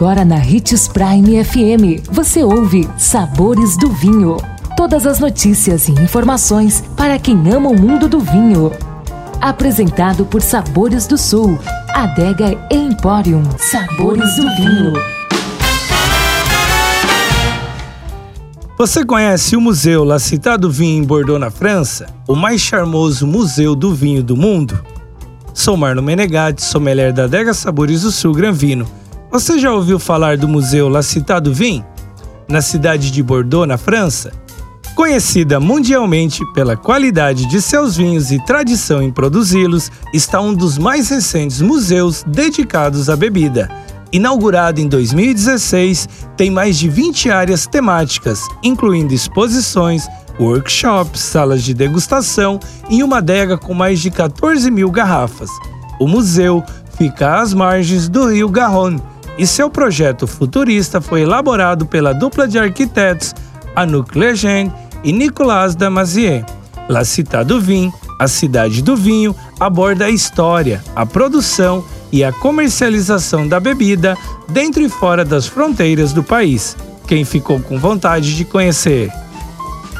Agora na Ritz Prime FM, você ouve Sabores do Vinho. Todas as notícias e informações para quem ama o mundo do vinho. Apresentado por Sabores do Sul, Adega Emporium. Sabores do Vinho. Você conhece o Museu La Cité do Vinho em Bordeaux, na França? O mais charmoso museu do vinho do mundo? Sou Marlon Menegatti, sommelier da Adega Sabores do Sul Gran Vino. Você já ouviu falar do Museu La Cité du Vin? Na cidade de Bordeaux, na França? Conhecida mundialmente pela qualidade de seus vinhos e tradição em produzi-los, está um dos mais recentes museus dedicados à bebida. Inaugurado em 2016, tem mais de 20 áreas temáticas, incluindo exposições, workshops, salas de degustação e uma adega com mais de 14 mil garrafas. O museu fica às margens do rio Garonne e seu projeto futurista foi elaborado pela dupla de arquitetos Anouk Legend e Nicolas Damazier. La Cité do Vinho, a cidade do vinho, aborda a história, a produção e a comercialização da bebida dentro e fora das fronteiras do país. Quem ficou com vontade de conhecer?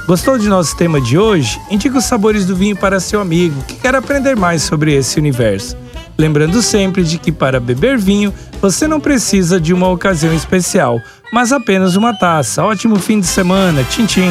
Gostou de nosso tema de hoje? Indique os sabores do vinho para seu amigo que quer aprender mais sobre esse universo. Lembrando sempre de que para beber vinho você não precisa de uma ocasião especial, mas apenas uma taça. Ótimo fim de semana. Tchim, tchim.